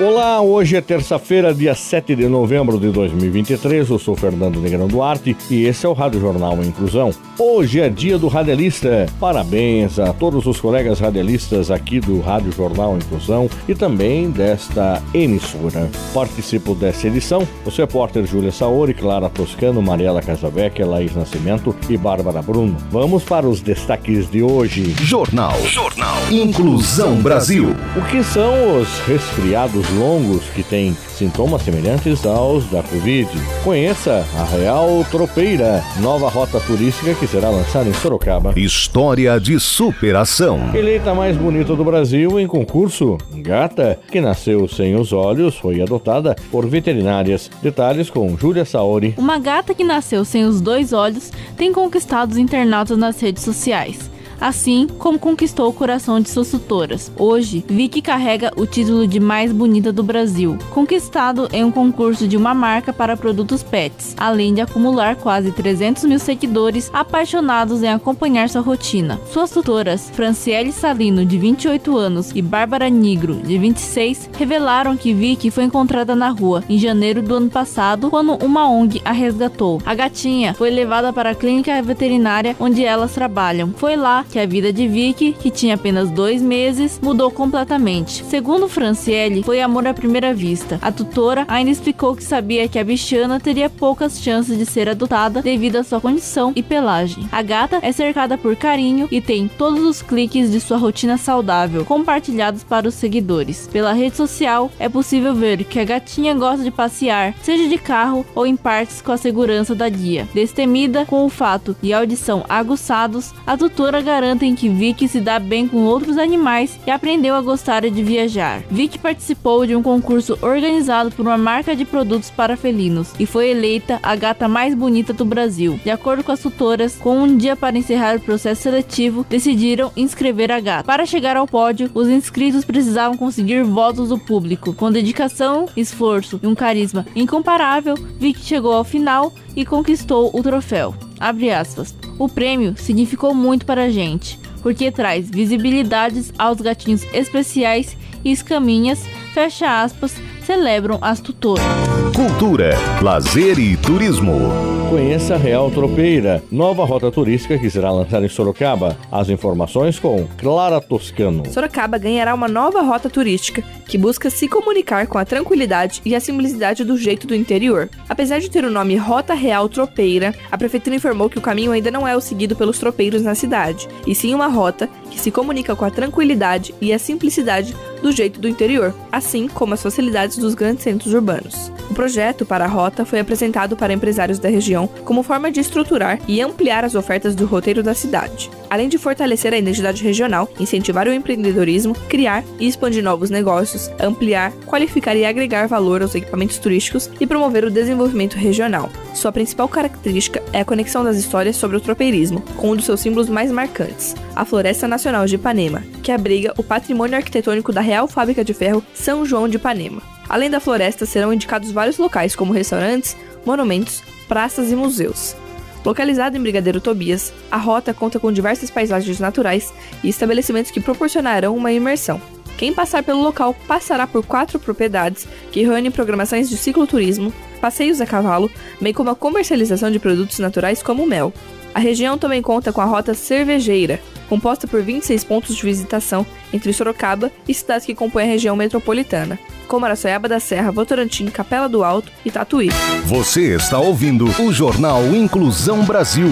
Olá, hoje é terça-feira, dia 7 de novembro de 2023. Eu sou Fernando Negrão Duarte e esse é o Rádio Jornal Inclusão. Hoje é dia do radialista. Parabéns a todos os colegas radialistas aqui do Rádio Jornal Inclusão e também desta emissora. Participo dessa edição os repórteres Júlia Saori, Clara Toscano, Mariela Casavecchia, Laís Nascimento e Bárbara Bruno. Vamos para os destaques de hoje. Jornal. Jornal. Inclusão Brasil. O que são os resfriados longos que têm sintomas semelhantes aos da Covid. Conheça a Real Tropeira, nova rota turística que será lançada em Sorocaba. História de superação. Eleita mais bonita do Brasil em concurso, gata que nasceu sem os olhos foi adotada por veterinárias. Detalhes com Júlia Saori. Uma gata que nasceu sem os dois olhos tem conquistado os internautas nas redes sociais assim como conquistou o coração de suas tutoras. Hoje, Vicky carrega o título de mais bonita do Brasil, conquistado em um concurso de uma marca para produtos pets, além de acumular quase 300 mil seguidores apaixonados em acompanhar sua rotina. Suas tutoras, Franciele Salino, de 28 anos, e Bárbara Nigro, de 26, revelaram que Vicky foi encontrada na rua em janeiro do ano passado, quando uma ONG a resgatou. A gatinha foi levada para a clínica veterinária onde elas trabalham. Foi lá que a vida de Vicky, que tinha apenas dois meses, mudou completamente. Segundo Franciele, foi amor à primeira vista. A tutora ainda explicou que sabia que a bichana teria poucas chances de ser adotada devido à sua condição e pelagem. A gata é cercada por carinho e tem todos os cliques de sua rotina saudável compartilhados para os seguidores. Pela rede social, é possível ver que a gatinha gosta de passear, seja de carro ou em partes com a segurança da guia. Destemida com o fato e audição aguçados, a tutora garante garantem que Vicky se dá bem com outros animais e aprendeu a gostar de viajar. Vicky participou de um concurso organizado por uma marca de produtos para felinos e foi eleita a gata mais bonita do Brasil. De acordo com as tutoras, com um dia para encerrar o processo seletivo, decidiram inscrever a gata. Para chegar ao pódio, os inscritos precisavam conseguir votos do público. Com dedicação, esforço e um carisma incomparável, Vicky chegou ao final e conquistou o troféu. Abre aspas. O prêmio significou muito para a gente, porque traz visibilidades aos gatinhos especiais e escaminhas, fecha aspas, celebram as tutoras. Cultura, lazer e turismo. Conheça a Real Tropeira, nova rota turística que será lançada em Sorocaba. As informações com Clara Toscano. Sorocaba ganhará uma nova rota turística que busca se comunicar com a tranquilidade e a simplicidade do jeito do interior. Apesar de ter o nome Rota Real Tropeira, a prefeitura informou que o caminho ainda não é o seguido pelos tropeiros na cidade, e sim uma rota que se comunica com a tranquilidade e a simplicidade do jeito do interior, assim como as facilidades dos grandes centros urbanos. O projeto para a rota foi apresentado para empresários da região como forma de estruturar e ampliar as ofertas do roteiro da cidade, além de fortalecer a identidade regional, incentivar o empreendedorismo, criar e expandir novos negócios, ampliar, qualificar e agregar valor aos equipamentos turísticos e promover o desenvolvimento regional. Sua principal característica é a conexão das histórias sobre o tropeirismo, com um dos seus símbolos mais marcantes, a Floresta Nacional de Ipanema, que abriga o patrimônio arquitetônico da Real Fábrica de Ferro São João de Ipanema. Além da floresta, serão indicados vários locais, como restaurantes, monumentos, praças e museus. Localizado em Brigadeiro Tobias, a rota conta com diversas paisagens naturais e estabelecimentos que proporcionarão uma imersão. Quem passar pelo local passará por quatro propriedades que reúnem programações de cicloturismo, passeios a cavalo, bem como a comercialização de produtos naturais como mel. A região também conta com a rota cervejeira, composta por 26 pontos de visitação entre Sorocaba e cidades que compõem a região metropolitana, como Araçoiaba da Serra, Votorantim, Capela do Alto e Tatuí. Você está ouvindo o Jornal Inclusão Brasil.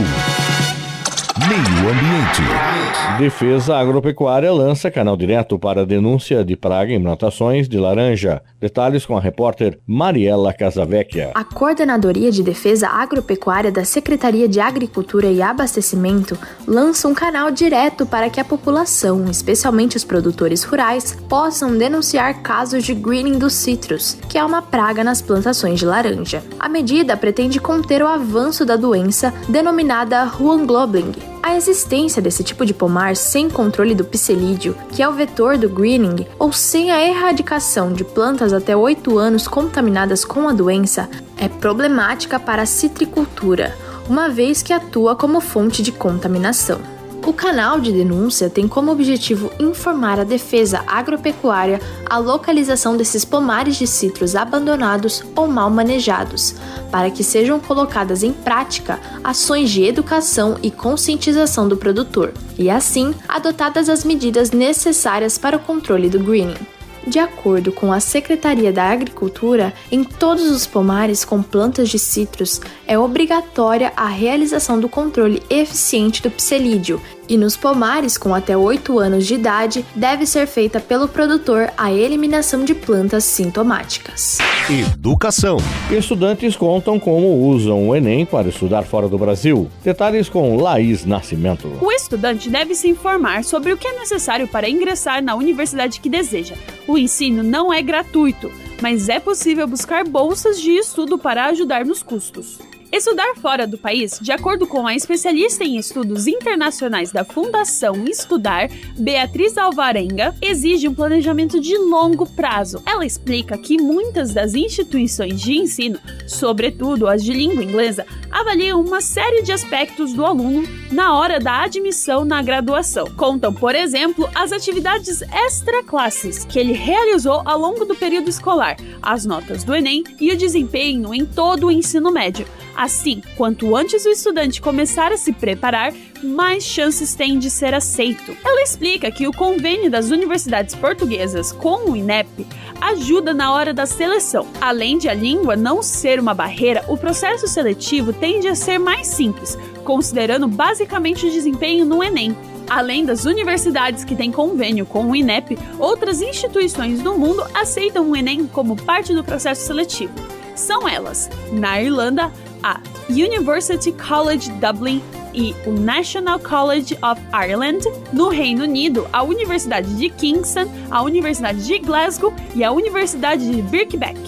Meio Ambiente. Defesa Agropecuária lança canal direto para denúncia de praga em plantações de laranja. Detalhes com a repórter Mariela Casavecchia. A Coordenadoria de Defesa Agropecuária da Secretaria de Agricultura e Abastecimento lança um canal direto para que a população, especialmente os produtores rurais, possam denunciar casos de greening dos citros, que é uma praga nas plantações de laranja. A medida pretende conter o avanço da doença denominada Huanglobling, a existência desse tipo de pomar sem controle do psilídeo, que é o vetor do greening, ou sem a erradicação de plantas até 8 anos contaminadas com a doença, é problemática para a citricultura, uma vez que atua como fonte de contaminação. O canal de denúncia tem como objetivo informar a defesa agropecuária a localização desses pomares de citros abandonados ou mal manejados, para que sejam colocadas em prática ações de educação e conscientização do produtor, e assim adotadas as medidas necessárias para o controle do greening. De acordo com a Secretaria da Agricultura, em todos os pomares com plantas de citros é obrigatória a realização do controle eficiente do psilídeo e nos pomares com até 8 anos de idade deve ser feita pelo produtor a eliminação de plantas sintomáticas. Educação. Estudantes contam como usam o Enem para estudar fora do Brasil. Detalhes com Laís Nascimento. O estudante deve se informar sobre o que é necessário para ingressar na universidade que deseja. O ensino não é gratuito, mas é possível buscar bolsas de estudo para ajudar nos custos. Estudar fora do país, de acordo com a especialista em estudos internacionais da Fundação Estudar, Beatriz Alvarenga, exige um planejamento de longo prazo. Ela explica que muitas das instituições de ensino, sobretudo as de língua inglesa, avaliam uma série de aspectos do aluno na hora da admissão na graduação. Contam, por exemplo, as atividades extra-classes que ele realizou ao longo do período escolar, as notas do Enem e o desempenho em todo o ensino médio. Assim, quanto antes o estudante começar a se preparar, mais chances tem de ser aceito. Ela explica que o convênio das universidades portuguesas com o INEP ajuda na hora da seleção. Além de a língua não ser uma barreira, o processo seletivo tende a ser mais simples, considerando basicamente o desempenho no Enem. Além das universidades que têm convênio com o INEP, outras instituições do mundo aceitam o Enem como parte do processo seletivo. São elas, na Irlanda, a University College Dublin e o National College of Ireland, no Reino Unido, a Universidade de Kingston, a Universidade de Glasgow e a Universidade de Birkbeck.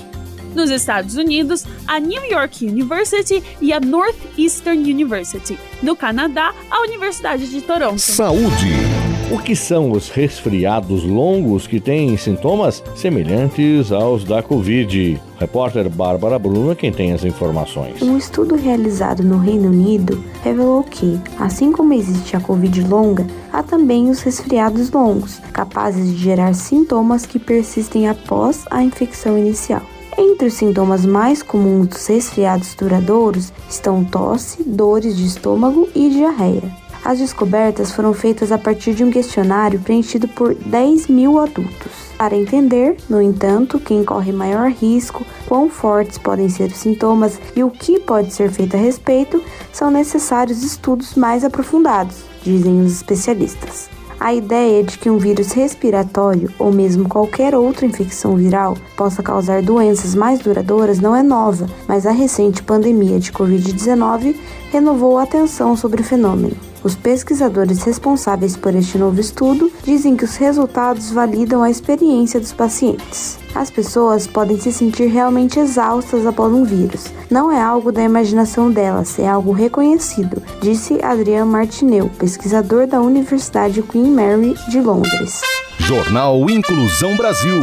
Nos Estados Unidos, a New York University e a Northeastern University. No Canadá, a Universidade de Toronto. Saúde. O que são os resfriados longos que têm sintomas semelhantes aos da Covid? Repórter Bárbara Bruno quem tem as informações. Um estudo realizado no Reino Unido revelou que, assim como existe a Covid longa, há também os resfriados longos, capazes de gerar sintomas que persistem após a infecção inicial. Entre os sintomas mais comuns dos resfriados duradouros estão tosse, dores de estômago e diarreia. As descobertas foram feitas a partir de um questionário preenchido por 10 mil adultos. Para entender, no entanto, quem corre maior risco, quão fortes podem ser os sintomas e o que pode ser feito a respeito, são necessários estudos mais aprofundados, dizem os especialistas. A ideia de que um vírus respiratório ou mesmo qualquer outra infecção viral possa causar doenças mais duradouras não é nova, mas a recente pandemia de Covid-19 renovou a atenção sobre o fenômeno. Os pesquisadores responsáveis por este novo estudo dizem que os resultados validam a experiência dos pacientes. As pessoas podem se sentir realmente exaustas após um vírus. Não é algo da imaginação delas, é algo reconhecido, disse Adrian Martineu, pesquisador da Universidade Queen Mary de Londres. Jornal Inclusão Brasil.